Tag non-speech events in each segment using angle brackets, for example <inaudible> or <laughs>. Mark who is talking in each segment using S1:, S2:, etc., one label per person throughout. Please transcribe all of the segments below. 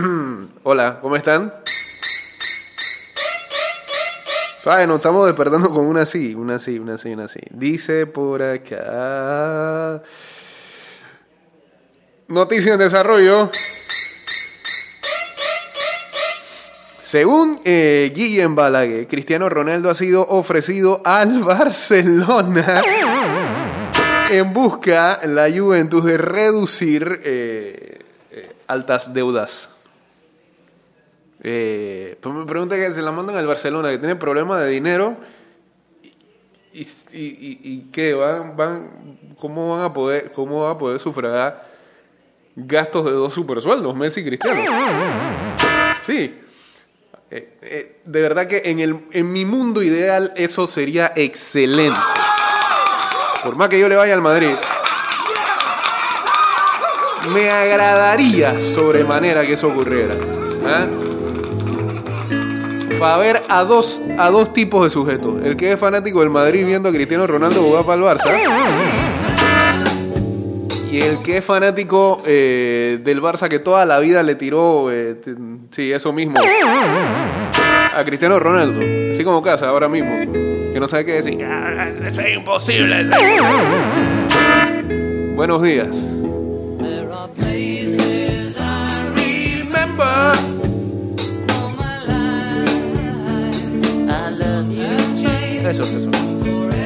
S1: <clears throat> Hola, ¿cómo están? ¿Sabes? Nos estamos despertando con una así, una así, una así, una así. Dice por acá. Noticia en desarrollo. Según eh, Guillem Balague, Cristiano Ronaldo ha sido ofrecido al <laughs> Barcelona en busca la Juventus de reducir eh, eh, altas deudas. Eh, pues me pregunta que se la mandan al Barcelona, que tiene problemas de dinero. ¿Y, y, y, qué? ¿Van, van, ¿Cómo van a poder, cómo van a poder sufragar gastos de dos supersueldos, Messi y Cristiano? Sí. Eh, eh, de verdad que en, el, en mi mundo ideal eso sería excelente. Por más que yo le vaya al Madrid, me agradaría sobremanera que eso ocurriera. ¿ah? Para ver a dos, a dos tipos de sujetos. El que es fanático del Madrid viendo a Cristiano Ronaldo jugar para el Barça. Y el que es fanático eh, del Barça que toda la vida le tiró, eh, sí, eso mismo, a Cristiano Ronaldo. Así como casa ahora mismo. Que no sabe qué decir. "Ah, Eso es imposible. eso es-". Buenos días.
S2: There are places I
S1: Remember. Eso, eso.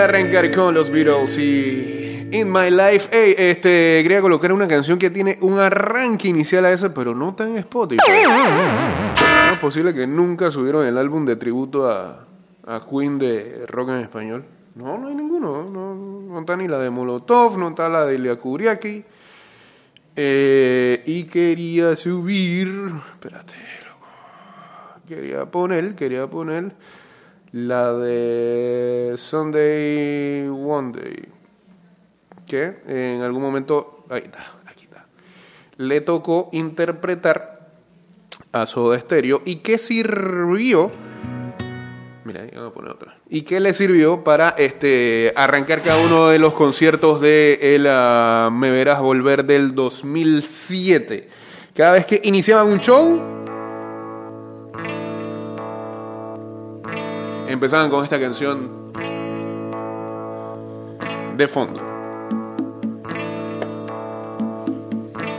S1: Arrancar con los Beatles y In My Life. Ey, este, quería colocar una canción que tiene un arranque inicial a ese, pero no tan Spotify. No es posible que nunca subieron el álbum de tributo a, a Queen de rock en español. No, no hay ninguno. No, no está ni la de Molotov, no está la de Ilya Kuriaki. Eh, y quería subir. Espérate, loco. Quería poner, quería poner la de Sunday One Day. Que en algún momento. Ahí está, aquí está. Le tocó interpretar a Soda Stereo y que sirvió. Mira, vamos a poner otra. ¿Y qué le sirvió para este, arrancar cada uno de los conciertos de el ah, Me Verás Volver del 2007? Cada vez que iniciaban un show, empezaban con esta canción de fondo.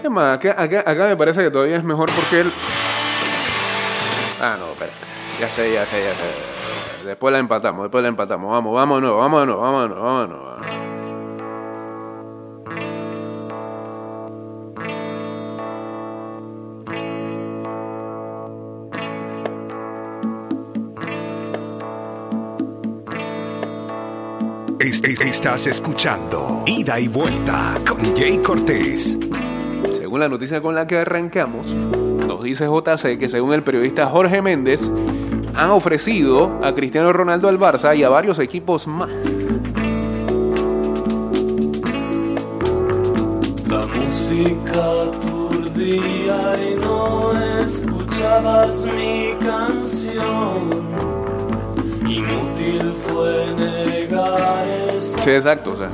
S1: Es más, acá, acá, acá me parece que todavía es mejor porque él... Ah, no, espérate. Ya sé, ya sé, ya sé. Después la empatamos, después la empatamos. Vamos, vámonos, vámonos, vámonos, vámonos. vámonos.
S3: Es- es- estás escuchando Ida y Vuelta con Jay Cortés.
S1: Según la noticia con la que arrancamos, nos dice JC que según el periodista Jorge Méndez, han ofrecido a Cristiano Ronaldo al Barça y a varios equipos más.
S4: La música aturdía y no escuchabas mi canción. Inútil fue negar esa
S1: Sí, exacto. O sea.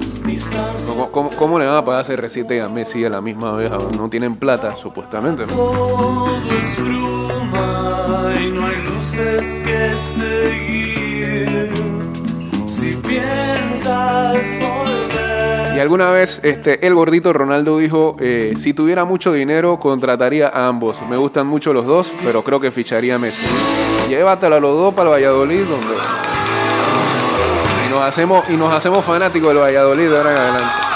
S1: ¿cómo, cómo, cómo le van a pagar CR7 a Messi a la misma vez? No tienen plata, supuestamente. ¿no?
S4: Todo es bruma y no hay luces que seguir. Si piensas volver.
S1: Y alguna vez este, el gordito Ronaldo dijo, eh, si tuviera mucho dinero contrataría a ambos. Me gustan mucho los dos, pero creo que ficharía a Messi. Llévatelo a los dos para el Valladolid, donde... Nos hacemos, y nos hacemos fanáticos del Valladolid de ahora en adelante.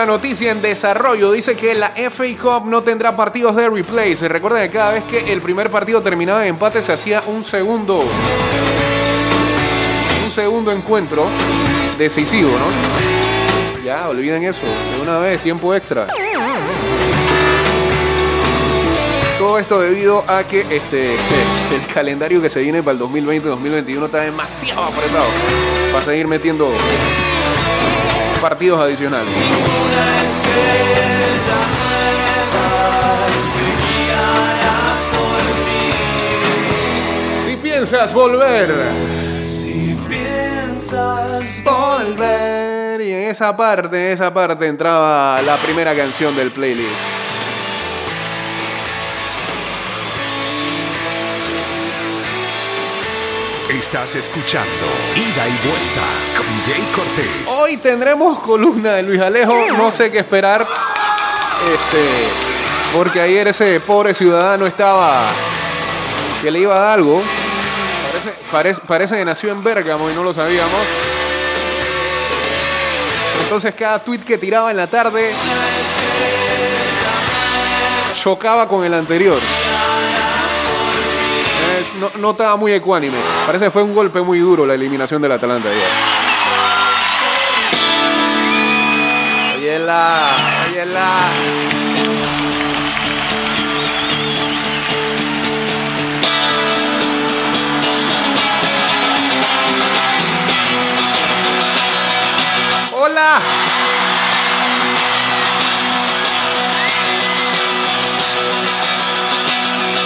S1: Otra noticia en desarrollo dice que la FA Cup no tendrá partidos de replay. Se recuerda que cada vez que el primer partido terminaba en empate se hacía un segundo un segundo encuentro decisivo, ¿no? Ya, olviden eso. De una vez, tiempo extra. Todo esto debido a que este el calendario que se viene para el 2020-2021 está demasiado apretado para seguir metiendo partidos adicionales. Si piensas volver,
S4: Si piensas
S1: volver. Y en esa parte, en esa parte entraba la primera canción del playlist.
S3: Estás escuchando Ida y Vuelta con Jay Cortés.
S1: Hoy tendremos columna de Luis Alejo, no sé qué esperar. Este, porque ayer ese pobre ciudadano estaba que le iba a dar algo. Parece, parece, parece que nació en Bérgamo y no lo sabíamos. Entonces cada tweet que tiraba en la tarde chocaba con el anterior. No, no estaba muy ecuánime. Parece que fue un golpe muy duro la eliminación del Atalanta ayer. Óyela, óyela. Hola.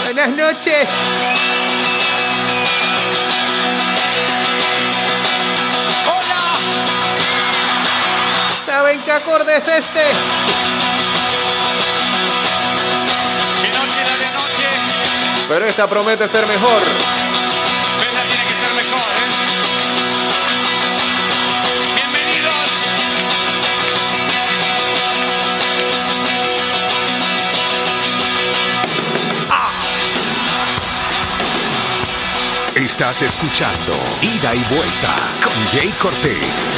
S1: Buenas noches. ¿Saben qué acorde es este?
S5: Que noche la de noche,
S1: Pero esta promete ser mejor.
S5: Vela tiene que ser mejor, ¿eh? Bienvenidos.
S3: Estás escuchando Ida y Vuelta con Jay Cortés.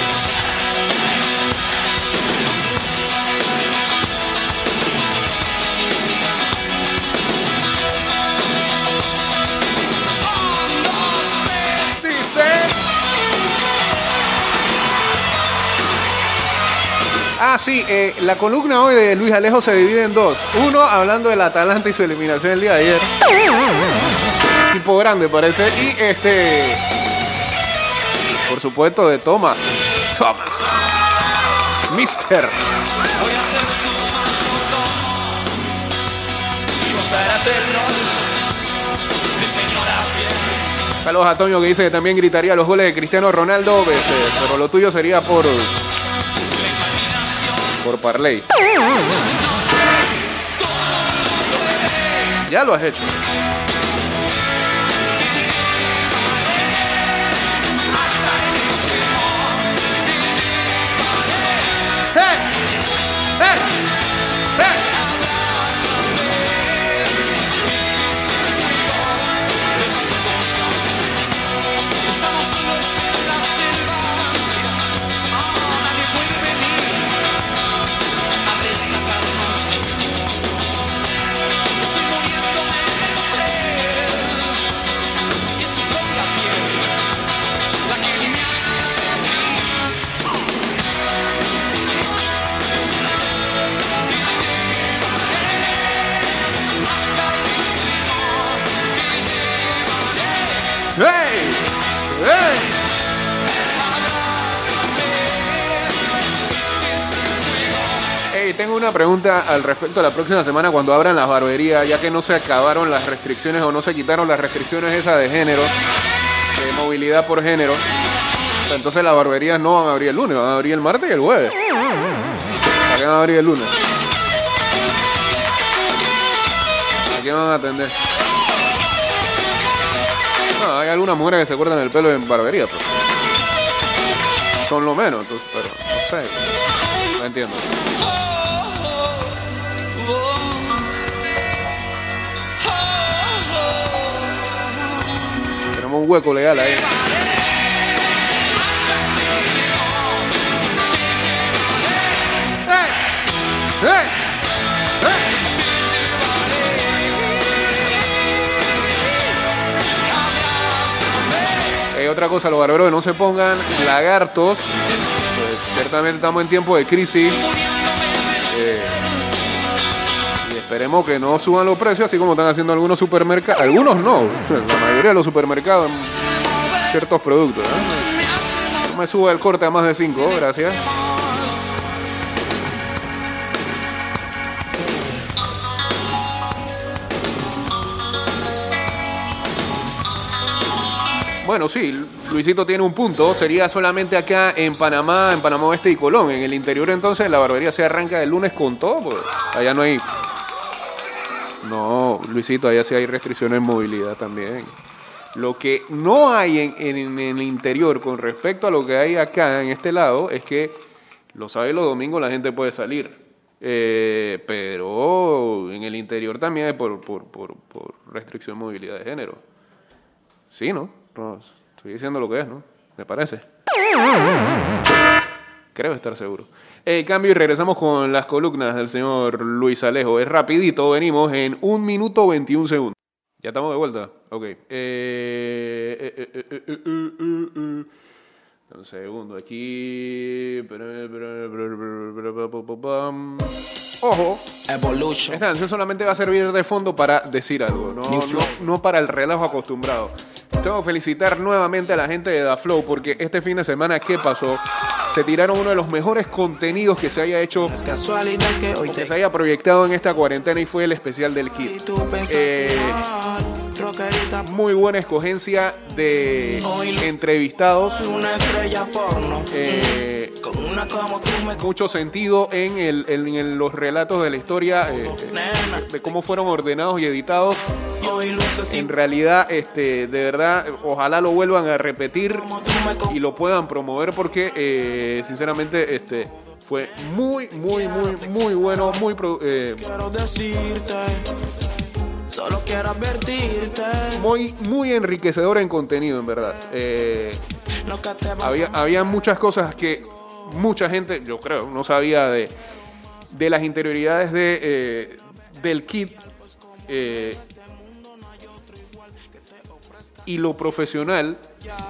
S1: Ah, sí, eh, la columna hoy de Luis Alejo se divide en dos. Uno hablando del Atalanta y su eliminación el día de ayer. Tipo grande parece. Y este. Por supuesto, de Thomas. Thomas. Mister. Saludos a Toño que dice que también gritaría los goles de Cristiano Ronaldo, este, pero lo tuyo sería por. Por Parley. Ya lo has hecho. Tengo una pregunta al respecto a la próxima semana cuando abran las barberías, ya que no se acabaron las restricciones o no se quitaron las restricciones esas de género, de movilidad por género. Entonces las barberías no van a abrir el lunes, van a abrir el martes y el jueves. ¿Para qué van a abrir el lunes? ¿A quién van a atender? No, hay algunas mujeres que se cortan el pelo en barbería, pero son lo menos, entonces, pero no sé. No entiendo. Un hueco legal ahí. ¡Ey! ¡Ey! Eh, otra cosa, los barberos que no se pongan lagartos. Pues, ciertamente estamos en tiempo de crisis. Esperemos que no suban los precios, así como están haciendo algunos supermercados. Algunos no, <laughs> la mayoría de los supermercados ciertos productos. No me suba el corte a más de 5, gracias. Bueno, sí, Luisito tiene un punto. Sería solamente acá en Panamá, en Panamá Oeste y Colón. En el interior, entonces, la barbería se arranca el lunes con todo. Pues. Allá no hay. No, Luisito, allá sí hay restricciones en movilidad también. Lo que no hay en, el interior con respecto a lo que hay acá en este lado es que los sábados y los domingos la gente puede salir. Eh, pero en el interior también es por, por, por, por restricción de movilidad de género. Sí, ¿no? No, Estoy diciendo lo que es, ¿no? Me parece. Creo estar seguro. Eh, cambio y regresamos con las columnas del señor Luis Alejo. Es rapidito, venimos en un minuto 21 segundos. ¿Ya estamos de vuelta? Ok. Eh, eh, eh, eh. Un segundo aquí. Ojo.
S6: Evolution.
S1: Esta canción solamente va a servir de fondo para decir algo, no, no, no para el relajo acostumbrado. Tengo que felicitar nuevamente a la gente de Da Flow porque este fin de semana, ¿qué pasó? Se tiraron uno de los mejores contenidos que se haya hecho,
S6: que
S1: se haya proyectado en esta cuarentena y fue el especial del Kid. Eh, muy buena escogencia de entrevistados. eh, mucho sentido en, el- en- en los relatos de la historia, eh,
S6: nena.
S1: de cómo fueron ordenados y editados. En realidad, este, de verdad, ojalá lo vuelvan a repetir y lo puedan promover porque, eh, sinceramente, este, fue muy, muy, muy, muy bueno, muy, pro- eh,
S6: Quiero decirte, solo quiero advertirte.
S1: muy, muy enriquecedor en contenido, en verdad. Eh, había, había muchas cosas que mucha gente, yo creo, no sabía de, de las interioridades de, eh, del kit eh, y lo profesional,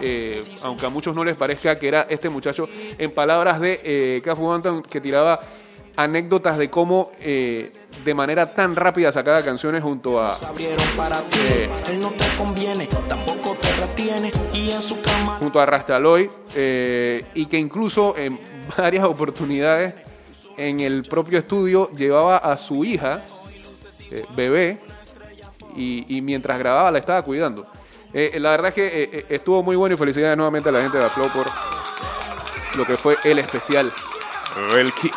S1: eh, aunque a muchos no les parezca que era este muchacho, en palabras de eh, Cafu Bantam, que tiraba anécdotas de cómo eh, de manera tan rápida sacaba canciones junto a,
S6: abrieron para ti.
S1: Eh.
S6: Él no te conviene, tampoco te retiene. Y en su cama
S1: junto a Rastaloy eh, y que incluso en <laughs> varias oportunidades en el propio estudio llevaba a su hija, eh, bebé, y, y mientras grababa la estaba cuidando. Eh, la verdad es que estuvo muy bueno y felicidades nuevamente a la gente de la Flow por lo que fue el especial. El Kit.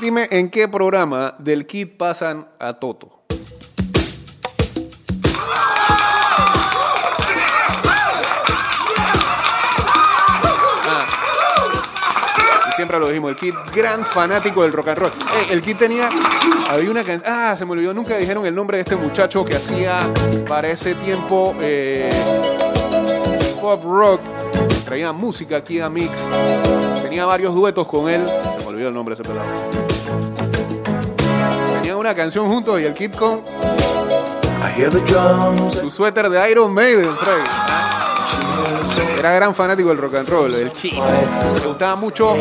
S1: Dime en qué programa del Kit pasan a Toto. Ah. Siempre lo dijimos, el Kid, gran fanático del rock and roll. El Kid tenía, había una canción, ah, se me olvidó, nunca dijeron el nombre de este muchacho que hacía para ese tiempo eh, pop rock. Traía música aquí a Mix. Tenía varios duetos con él. Olvidó el nombre de ese pelado. Tenían una canción juntos y el Kid con su suéter de Iron Maiden, Freddy. Era gran fanático del rock and roll, el Kid. Le gustaba mucho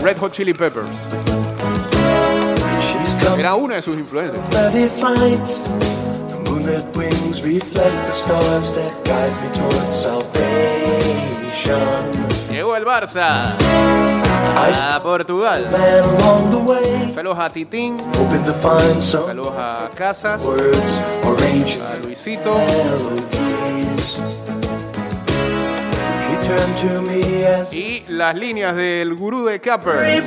S1: Red Hot Chili Peppers. Era una de sus influencias. Llegó el Barça a Portugal. Saludos a Titín, saludos a Casas, a Luisito. Y las líneas del gurú de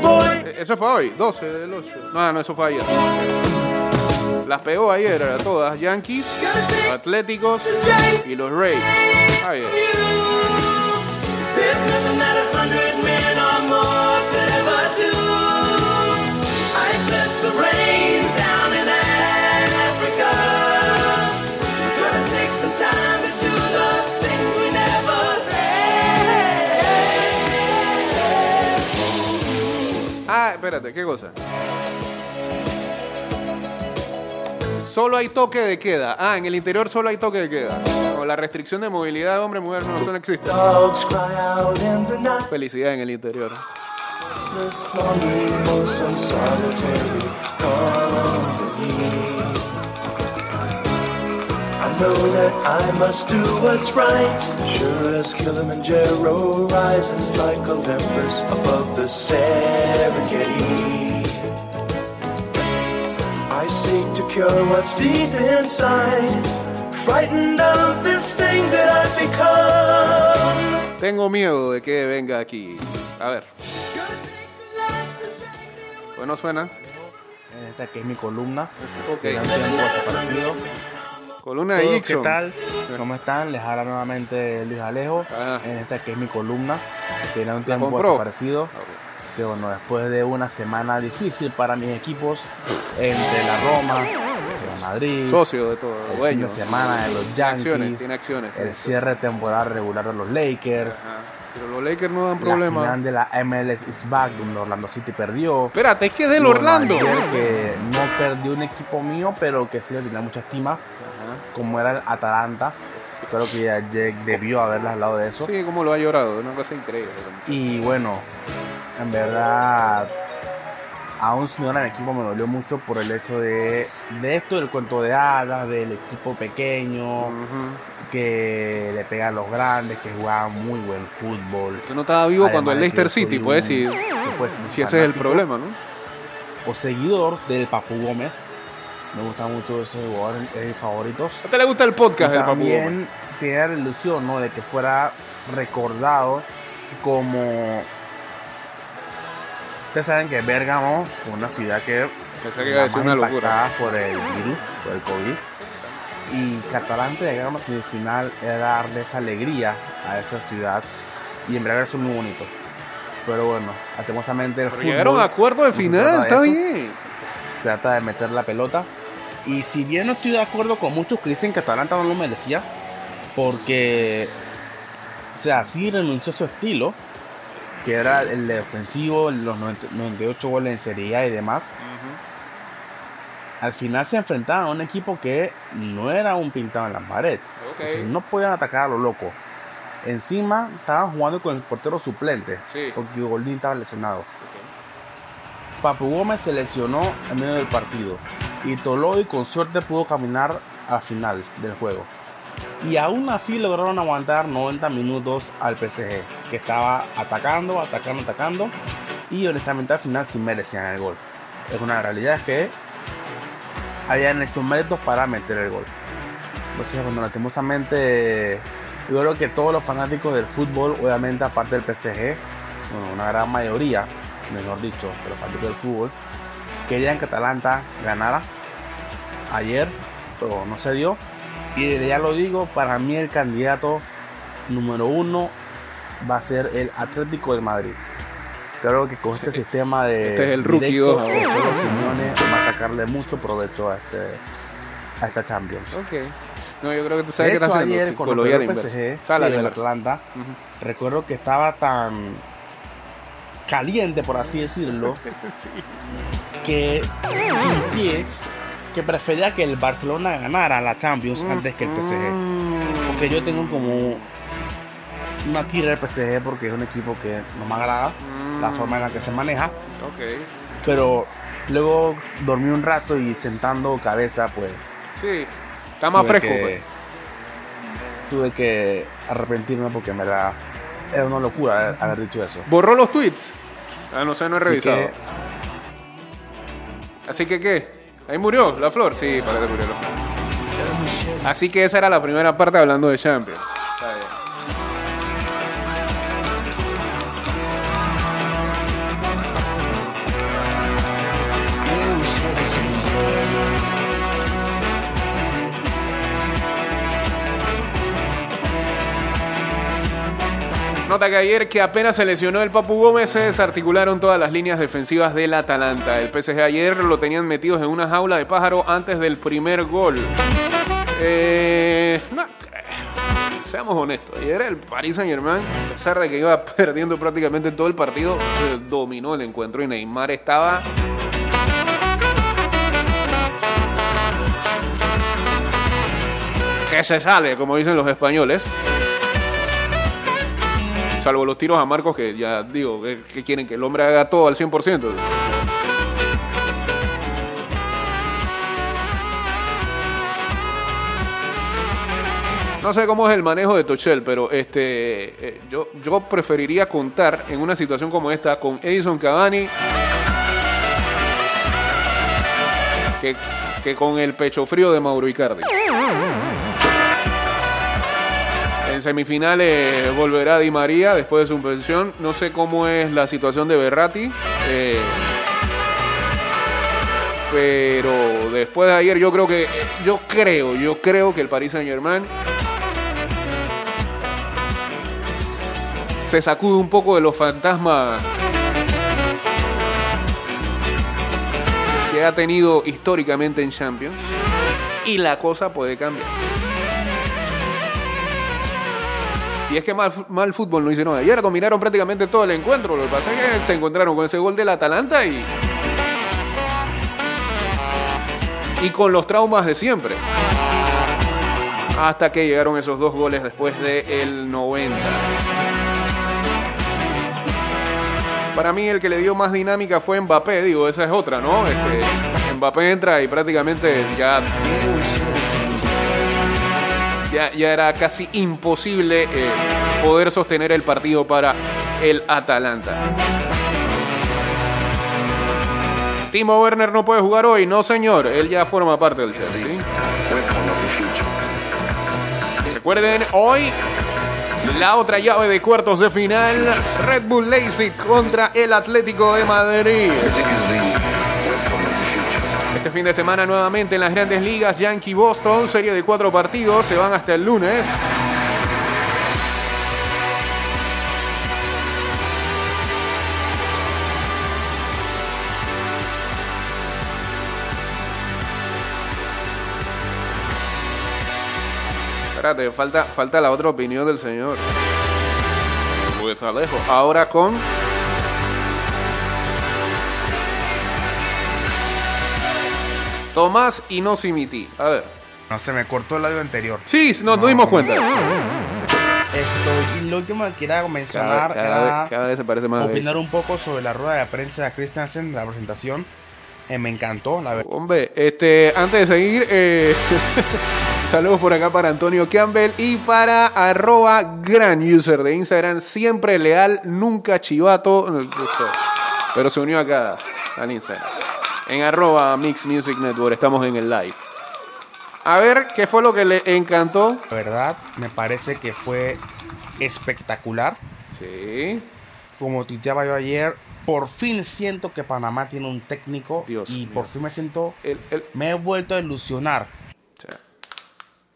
S7: boy.
S1: Eh, Eso fue hoy, 12 del 8. No, no, eso fue ayer. Las pegó ayer a todas. Yankees, Atléticos y los Rays. Ayer. Ah, espérate, ¿qué cosa? Solo hay toque de queda. Ah, en el interior solo hay toque de queda. O la restricción de movilidad de hombre-mujer no, eso no existe. Felicidad en el interior.
S7: Know that I must do what's right. Sure as Kilimanjaro rises like Olympus above the Serengeti. I seek to cure what's deep inside. Frightened of this thing that I've become.
S1: Tengo miedo de que venga aquí. A ver. Bueno, suena.
S8: Esta que es mi columna.
S1: Ok.
S8: Que
S1: Columna de
S8: Todos, ¿Qué tal? ¿Cómo están? Les habla nuevamente Luis Alejo.
S1: Ah.
S8: En esta que es mi columna. Era un tiempo desaparecido. Que bueno, después de una semana difícil para mis equipos, entre la Roma, el Madrid,
S1: Socio de todo,
S8: el fin de semana de los
S1: Tiene acciones,
S8: Yankees,
S1: tiene acciones.
S8: el cierre de temporada regular de los Lakers,
S1: Ajá. Pero los Lakers no dan
S8: la
S1: problema.
S8: final de la MLS is back donde Orlando City perdió.
S1: Espérate, es que es del Orlando.
S8: que no perdió un equipo mío, pero que sí le tenía mucha estima, como era el Atalanta. Creo que Jake debió haberle hablado de eso.
S1: Sí, como lo ha llorado, una cosa increíble.
S8: Y bueno, en verdad, aún si no era mi equipo, me dolió mucho por el hecho de, de esto, del cuento de hadas, del equipo pequeño, que le pega a los grandes, que jugaban muy buen fútbol.
S1: Usted no estaba vivo cuando el Leicester
S8: yo
S1: City,
S8: un-
S1: decir.
S8: pues,
S1: Si ese es el problema, ¿no?
S8: O seguidor del Papu Gómez. Me gusta mucho ese jugador, es mi favorito.
S1: ¿A usted le gusta el podcast del Papu
S8: también tenía la ilusión ¿no? de que fuera recordado como ustedes saben que Bérgamo fue una ciudad que
S1: Pensé que iba a decir una locura.
S8: por el virus por el COVID y Catalante llegaron a semifinal era darle esa alegría a esa ciudad y en verdad eso es muy bonito pero bueno lastimosamente el
S1: Pero
S8: fútbol
S1: llegaron a acuerdo de final,
S8: de
S1: está bien.
S8: se trata de meter la pelota. Y si bien no estoy de acuerdo con muchos que dicen que Atalanta no lo merecía, porque, o sea, sí renunció a su estilo, que era el de ofensivo, los 90 98 goles en Serie A y demás. Al final se enfrentaban a un equipo que no era un pintado en la pared.
S1: Ok.
S8: Entonces, no podían atacar a lo loco. Encima estaban jugando con el portero suplente,
S1: Sí.
S8: porque Goldín estaba lesionado. Papu Gómez se lesionó en medio del partido y Toloy con suerte pudo caminar al final del juego. Y aún así lograron aguantar 90 minutos al PSG, que estaba atacando, atacando, atacando y honestamente al final sí merecían el gol. es una realidad que hayan hecho méritos para meter el gol. Entonces, bueno, lastimosamente, yo creo que todos los fanáticos del fútbol, obviamente aparte del PSG, bueno, una gran mayoría, mejor dicho, los fanáticos del fútbol, querían que Atalanta ganara ayer, pero no se dio. Y desde ya lo digo, para mí el candidato número uno va a ser el Atlético de Madrid. Creo que con este sistema de
S1: Este es el rookie
S8: directo, Simeone va a sacarle mucho provecho a, este, a esta Champions.
S1: Ok. No, yo creo que tú sabes
S8: De
S1: que
S8: hecho, ayer
S1: de
S8: el. PSG y el. Atlanta, recuerdo que estaba tan caliente, por así decirlo, <laughs> que sentí que prefería que el Barcelona ganara la Champions antes que el PSG. Porque yo tengo como una tira del PSG porque es un equipo que no me agrada la forma en la que se maneja. Pero luego dormí un rato y sentando cabeza, pues
S1: Sí. Está más fresco,
S8: que-
S1: pues.
S8: Tuve que arrepentirme porque me era, era una locura haber dicho eso.
S1: ¿Borró los tweets? Ah, no sé, no he
S8: Así
S1: revisado.
S8: que,
S1: Así que, ¿qué? Ahí murió la flor. Sí, parece que murió la flor. Así que esa era la primera parte hablando de Champions. Nota que ayer que apenas se lesionó el Papu Gómez se desarticularon todas las líneas defensivas del Atalanta. El PSG ayer lo tenían metidos en una jaula de pájaro antes del primer gol. Eh. Seamos honestos, ayer el Paris Saint Germain, a pesar de que iba <laughs> perdiendo prácticamente todo el partido, eh, dominó el encuentro y Neymar estaba que se sale, como dicen los españoles. Salvo los tiros a Marcos, que ya digo, que, que quieren que el hombre haga todo al 100%. No sé cómo es el manejo de Tochel, pero este, eh, yo, yo preferiría contar en una situación como esta con Edison Cavani que, que con el pecho frío de Mauro Icardi. En semifinales volverá Di María después de su pensión. No sé cómo es la situación de Berratti. eh, pero después de ayer yo creo que yo creo, yo creo que el Paris Saint Germain se sacude un poco de los fantasmas que ha tenido históricamente en Champions y la cosa puede cambiar. Y es que mal, mal fútbol no hicieron ayer, dominaron prácticamente todo el encuentro. Lo que pasa es que se encontraron con ese gol del Atalanta y. Y con los traumas de siempre. Hasta que llegaron esos dos goles después del 90. Para mí el que le dio más dinámica fue Mbappé, digo, esa es otra, ¿no? Este, Mbappé entra y prácticamente ya ya, ya era casi imposible eh, poder sostener el partido para el Atalanta. Timo Werner no puede jugar hoy, no señor, él ya forma parte del Chelsea. Recuerden, hoy la otra llave de cuartos de final, Red Bull Leipzig contra el Atlético de Madrid. Este fin de semana nuevamente en las grandes ligas, Yankee Boston, serie de cuatro partidos, se van hasta el lunes. Espérate, falta, falta la otra opinión del señor. Pues Alejo. Ahora con Tomás y no Simiti. A ver.
S8: No se me cortó el audio anterior.
S1: Sí, nos nos dimos cuenta.
S8: Esto, y lo último que quería mencionar
S1: Cada, cada
S8: era
S1: vez, cada vez se parece más.
S8: opinar un poco sobre la rueda de prensa de Christensen, la presentación. Eh, me encantó, la verdad.
S1: Hombre, este, antes de seguir, eh, <laughs> saludos por acá para Antonio Campbell y para arroba gran user de Instagram, siempre leal, nunca chivato, pero se unió acá al Instagram. En arroba Mix Music Network. Estamos en el live. A ver, ¿qué fue lo que le encantó?
S8: La verdad, me parece que fue espectacular.
S1: Sí.
S8: Como tuiteaba yo ayer, por fin siento que Panamá tiene un técnico
S1: Dios
S8: y
S1: mío.
S8: por fin me siento,
S1: El, el-
S8: me he vuelto a ilusionar.
S1: o sea,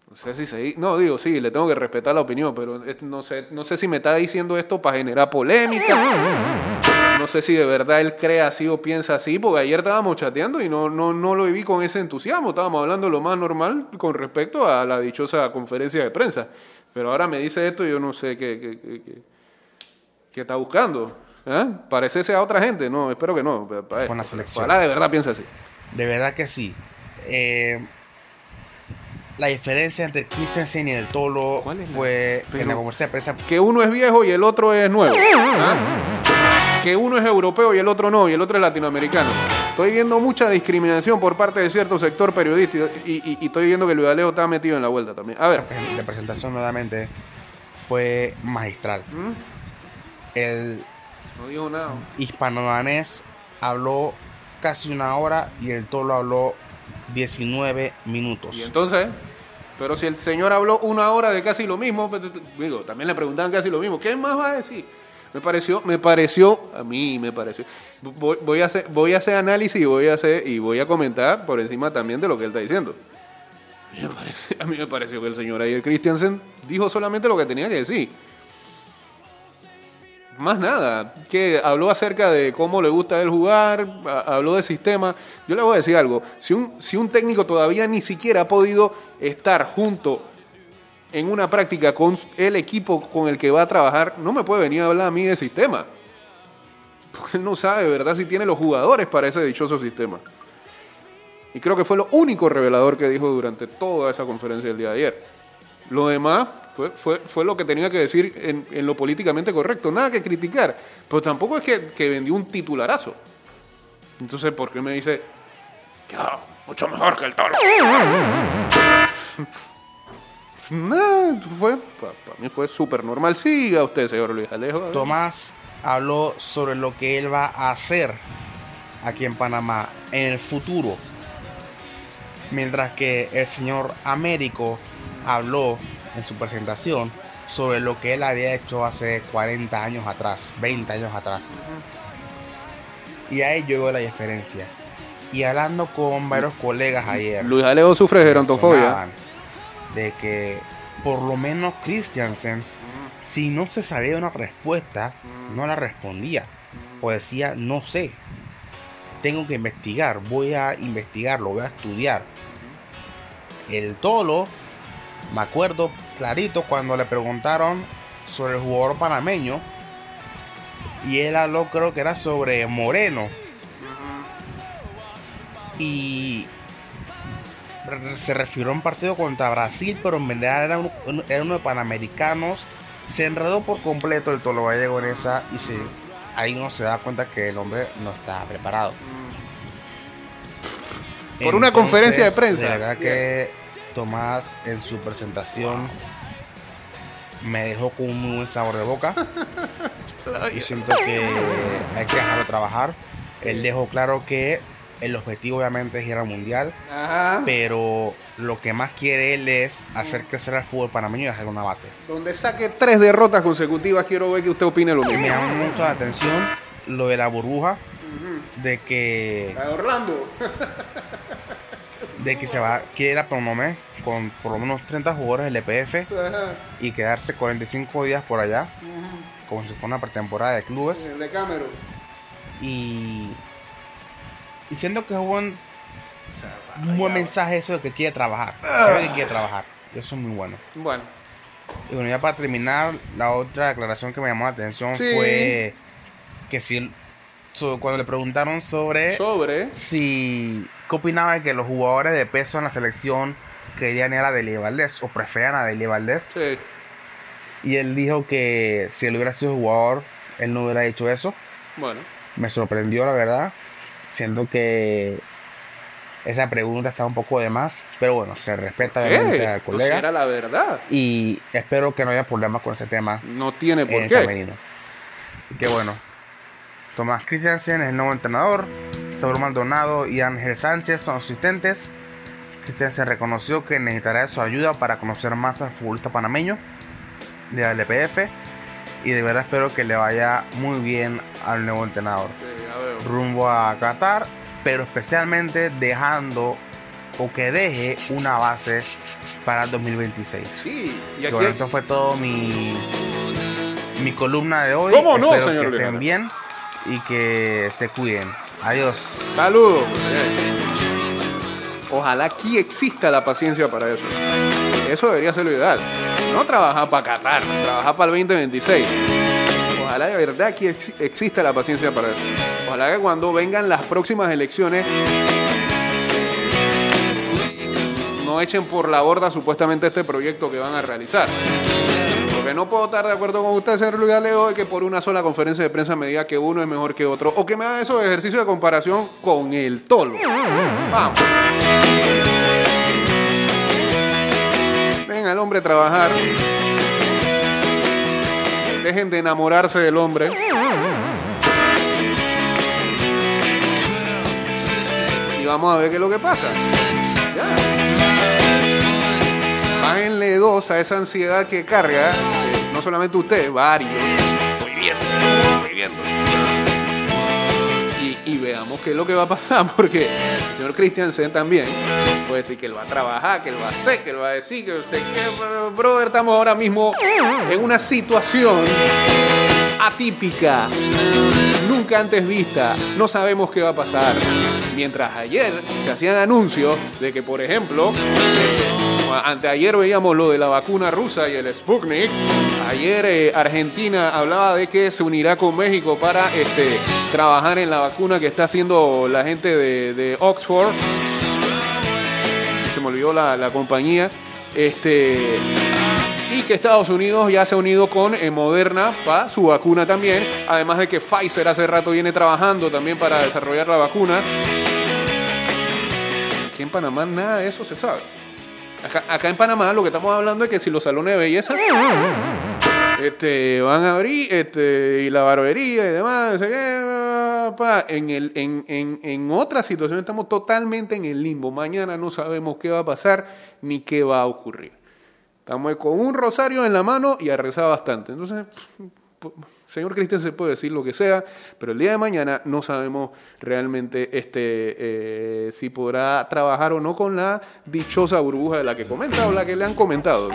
S1: no sé si se... No, digo, sí, le tengo que respetar la opinión, pero no sé, no sé si me está diciendo esto para generar polémica. No sé si de verdad él cree así o piensa así, porque ayer estábamos chateando y no, no, no lo vi con ese entusiasmo. Estábamos hablando lo más normal con respecto a la dichosa conferencia de prensa. Pero ahora me dice esto y yo no sé qué, qué, qué- qué- qué está buscando. ¿Eh? Parecerse a otra gente. No, espero que no.
S8: Con la selección.
S1: Ojalá de verdad piensa así.
S8: De verdad que sí. Eh, la diferencia entre Christensen y el Tolo
S1: ¿Cuál es la-
S8: fue
S1: pero-
S8: en la conferencia de prensa.
S1: que uno es viejo y el otro es nuevo. ¿ah? Que uno es europeo y el otro no, y el otro es latinoamericano. Estoy viendo mucha discriminación por parte de cierto sector periodístico y, y- y estoy viendo que Luis está metido en la vuelta también. A ver,
S8: La presentación nuevamente fue magistral.
S1: ¿Mm?
S8: El
S1: no dijo nada.
S8: hispano-danés habló casi una hora y el Tolo habló 19 minutos.
S1: Y entonces, pero si el señor habló una hora de casi lo mismo, pues, digo, también le preguntaban casi lo mismo. ¿Qué más va a decir? Me pareció, me pareció, a mí me pareció. Voy, voy a hacer, voy a hacer análisis y voy a hacer y voy a comentar por encima también de lo que él está diciendo. A mí me pareció, que el señor ayer Christiansen dijo solamente lo que tenía que decir. Más nada, que habló acerca de cómo le gusta a él jugar, habló de sistema. Yo le voy a decir algo, si un, si un técnico todavía ni siquiera ha podido estar junto en una práctica con el equipo con el que va a trabajar, no me puede venir a hablar a mí de sistema. Porque él no sabe de verdad si tiene los jugadores para ese dichoso sistema. Y creo que fue lo único revelador que dijo durante toda esa conferencia del día de ayer. Lo demás fue, lo que tenía que decir en, lo políticamente correcto. Nada que criticar. Pero tampoco es que, vendió un titularazo. Entonces, ¿por qué me dice que mucho mejor que el toro? <laughs> Nah, fue, para mí fue súper normal. Siga usted, señor Luis Alejo.
S8: Tomás habló sobre lo que él va a hacer aquí en Panamá en el futuro. Mientras que el señor Américo habló en su presentación sobre lo que él había hecho hace 40 años atrás, 20 años atrás. Y ahí yo veo la diferencia. Y hablando con varios colegas ayer,
S1: Luis Alejo sufre gerontofobia.
S8: De que por lo menos Christiansen, si no se sabía una respuesta, no la respondía. O decía, no sé, tengo que investigar, voy a investigarlo, voy a estudiar. El Tolo, me acuerdo clarito cuando le preguntaron sobre el jugador panameño, y él habló, creo que era sobre Moreno. Y se refirió a un partido contra Brasil, pero en verdad era uno, era uno de Panamericanos. Se enredó por completo el Tolo Gallego en esa y se, ahí uno se da cuenta que el hombre no está preparado.
S1: Por una conferencia de prensa.
S8: De verdad que Tomás en su presentación me dejó con un muy buen sabor de boca. <laughs> y siento que hay que dejarlo trabajar. Él dejó claro que el objetivo obviamente es ir al mundial,
S1: Ajá.
S8: pero lo que más quiere él es hacer crecer al fútbol panameño y dejar una base.
S1: Donde saque tres derrotas consecutivas, quiero ver que usted opine lo
S8: Y me
S1: mismo.
S8: llama mucho la atención lo de la burbuja, de que,
S1: La de Orlando.
S8: de que se va, quiere ir a Pronomé con por lo menos 30 jugadores del EPF
S1: Ajá.
S8: y quedarse 45 días por allá, como si fuera una pretemporada de clubes.
S1: El de Cameron.
S8: Y, y siento que es un buen, un buen mensaje eso de que quiere trabajar. Se ve que quiere trabajar. y Eso es muy bueno.
S1: Bueno.
S8: Y bueno, ya para terminar, la otra declaración que me llamó la atención
S1: Sí.
S8: fue que si so- cuando le preguntaron sobre
S1: Sobre.
S8: si qué opinaba de que los jugadores de peso en la selección querían era a Dele Valdés o preferían a Dele Valdés
S1: Sí.
S8: y él dijo que si él hubiera sido jugador él no hubiera hecho eso
S1: Bueno.
S8: me sorprendió la verdad siento que esa pregunta está un poco de más pero bueno se respeta
S1: ¿Qué?
S8: al colega
S1: era la verdad.
S8: y espero que no haya problemas con ese tema
S1: No tiene
S8: en
S1: por
S8: el
S1: qué.
S8: camerino. Qué bueno. Tomás Christiansen es el nuevo entrenador. Saúl Maldonado y Ángel Sánchez son asistentes. Cristian se reconoció que necesitará su ayuda para conocer más al futbolista panameño de la LPF y de verdad espero que le vaya muy bien al nuevo entrenador. Rumbo a Qatar, pero especialmente dejando o que deje una base para el 2026.
S1: Sí, y aquí
S8: bueno, esto fue todo mi, mi columna de hoy.
S1: ¿Cómo no, señor
S8: que estén bien y que se cuiden. Adiós.
S1: Saludos. Ojalá aquí exista la paciencia para eso. Eso debería ser lo ideal. No trabajar para Qatar, trabajar para el 2026. Ojalá de verdad aquí ex- exista la paciencia para eso. Ojalá que cuando vengan las próximas elecciones no echen por la borda supuestamente este proyecto que van a realizar. Porque no puedo estar de acuerdo con usted, señor Luis Alejo, de que por una sola conferencia de prensa me diga que uno es mejor que otro. O que me haga esos ejercicios de comparación con el tolo. Vamos. Venga el hombre a trabajar. Dejen de enamorarse del hombre. Y vamos a ver qué es lo que pasa. Ya. Dos a esa ansiedad que carga, eh, no solamente usted, varios. Estoy viendo, estoy viendo. Veamos qué es lo que va a pasar, <laughs> porque el señor Christiansen también puede decir que él va a trabajar, que él va a hacer, que él va a decir, que sé que, brother, estamos ahora mismo en una situación atípica, nunca antes vista. No sabemos qué va a pasar. Mientras ayer se hacían anuncios de que, por ejemplo, anteayer veíamos lo de la vacuna rusa y el Sputnik. Ayer eh, Argentina hablaba de que se unirá con México para este, trabajar en la vacuna que está haciendo la gente de, Oxford. Se me olvidó la, la compañía. Este, y que Estados Unidos ya se ha unido con eh, Moderna para su vacuna también. Además de que Pfizer hace rato viene trabajando también para desarrollar la vacuna. Aquí en Panamá nada de eso se sabe. Acá, en Panamá lo que estamos hablando es que si los salones de belleza este, van a abrir este, y la barbería y demás, en, el, en, en, en otra situación estamos totalmente en el limbo. Mañana no sabemos qué va a pasar ni qué va a ocurrir. Estamos con un rosario en la mano y a rezar bastante. Entonces, señor Cristian se puede decir lo que sea, pero el día de mañana no sabemos realmente este, eh, si podrá trabajar o no con la dichosa burbuja de la que comenta o la que le han comentado.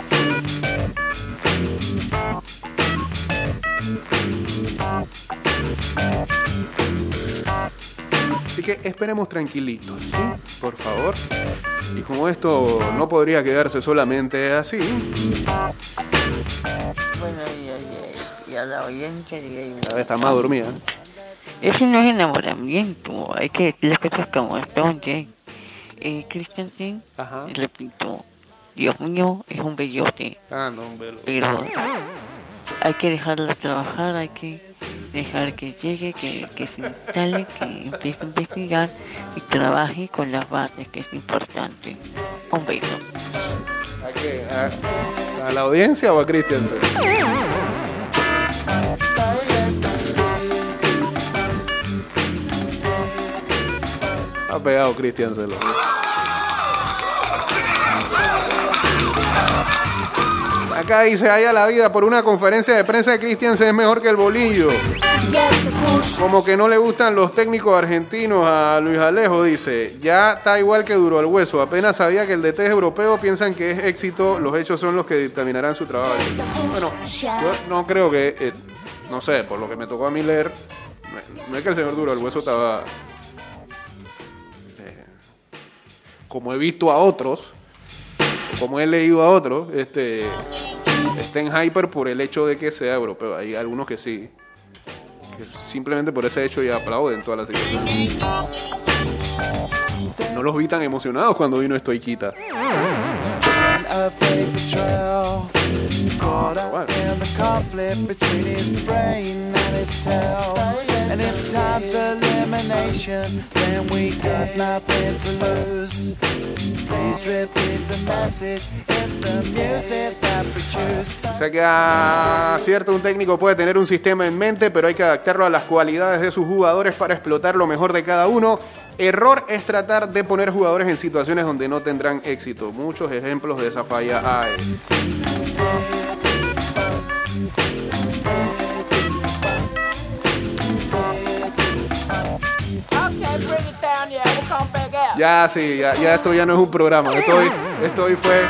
S1: Así que esperemos tranquilitos. Por favor. Y como esto no podría quedarse solamente así,
S9: Bueno, y- y a la audiencia
S1: cada vez está más dormida.
S9: Eso no es enamoramiento, hay que decir las cosas como son, ¿sí? Eh, Christensen,
S1: Ajá.
S9: repito, Dios mío, es un bellote,
S1: Ah, no, hombre.
S9: pero hay que dejarla trabajar, hay que dejar que llegue, que, que se instale, que empiece a investigar y trabaje con las bases, que es importante. Un beso.
S1: ¿A qué? ¿A, a la audiencia o a Cristian? Ha pegado Cristian Celo. Acá dice, haya la vida por una conferencia de prensa de Christiansen es mejor que el bolillo. Como que no le gustan los técnicos argentinos a Luis Alejo, dice. Ya está igual que duro al hueso. Apenas sabía que el DT es europeo, piensan que es éxito. Los hechos son los que dictaminarán su trabajo. Bueno, yo no creo que, eh, no sé, por lo que me tocó a mí leer, no- es que el señor duro al hueso estaba, eh, como he visto a otros, como he leído a otros, este, está en hyper por el hecho de que sea europeo. Hay algunos que sí que simplemente por ese hecho ya aplauden toda la situación. No los vi tan emocionados cuando vino esto Iquita.
S2: Caught up in the conflict between his brain and his tail. And if time's elimination, then we got nothing to lose. Please repeat the message. It's the music that we choose.
S1: O sea que a cierto un técnico puede tener un sistema en mente, pero hay que adaptarlo a las cualidades de sus jugadores para explotar lo mejor de cada uno. Error es tratar de poner jugadores en situaciones donde no tendrán éxito. Muchos ejemplos de esa falla hay. Ya, sí, ya, ya esto ya no es un programa. Esto hoy, esto hoy fue.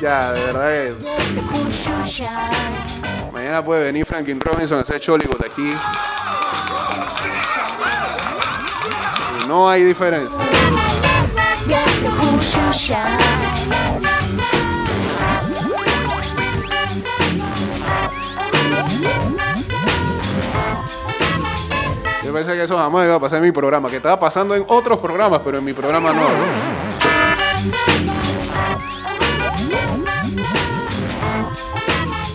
S1: Ya, de verdad. eh, Mañana puede venir Franklin Robinson a hacer Chollywood aquí. No hay diferencia. Yo pensé que eso jamás iba a pasar en mi programa, que estaba pasando en otros programas, pero en mi programa no.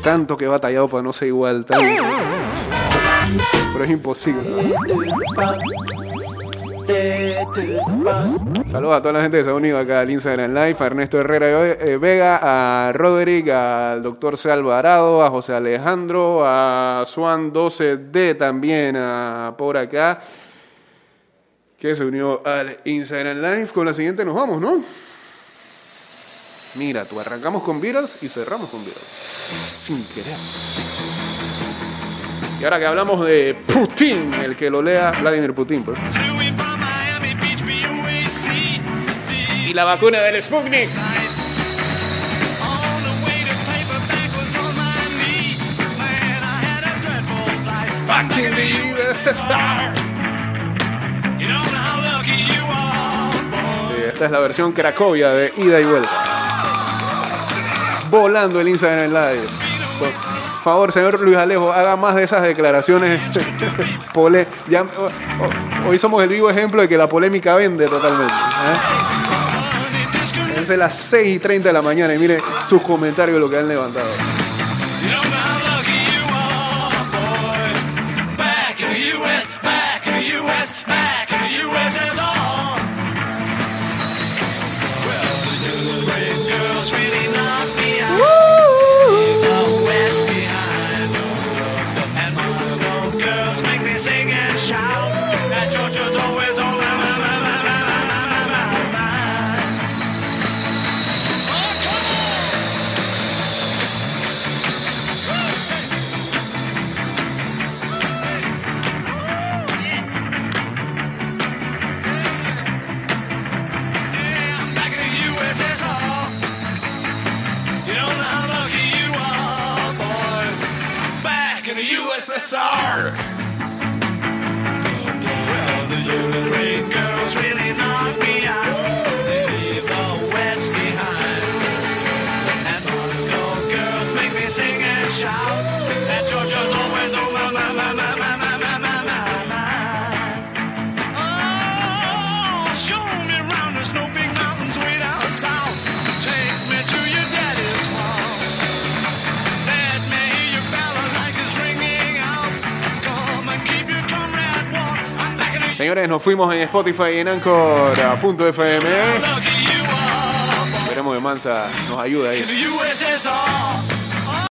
S1: Tanto que he batallado para no ser igual. Pero es imposible. Saludos a toda la gente que se ha unido acá al Instagram Live, a Ernesto Herrera eh, Vega, a Roderick, al doctor C. Alvarado, a José Alejandro, a Swan 12D también, por acá, que se unió al Instagram Live. Con la siguiente nos vamos, ¿no? Mira, tú arrancamos con Beatles y cerramos con Beatles. Sin querer. Y ahora que hablamos de Putin, el que lo lea, Vladimir Putin. pues. Y la vacuna del Sputnik. Sí, esta es la versión Cracovia de ida y vuelta. Volando el Instagram Live. Por favor, señor Luis Alejo, haga más de esas declaraciones. <laughs> Pole ya- o- o- hoy somos el vivo ejemplo de que la polémica vende totalmente. ¿eh? Es de las 6 y 30 de la mañana y mire sus comentarios lo que han levantado.
S5: You
S1: fuimos en Spotify y en Anchor.fm.
S5: ¿eh?
S1: Veremos que Mansa nos ayuda ahí.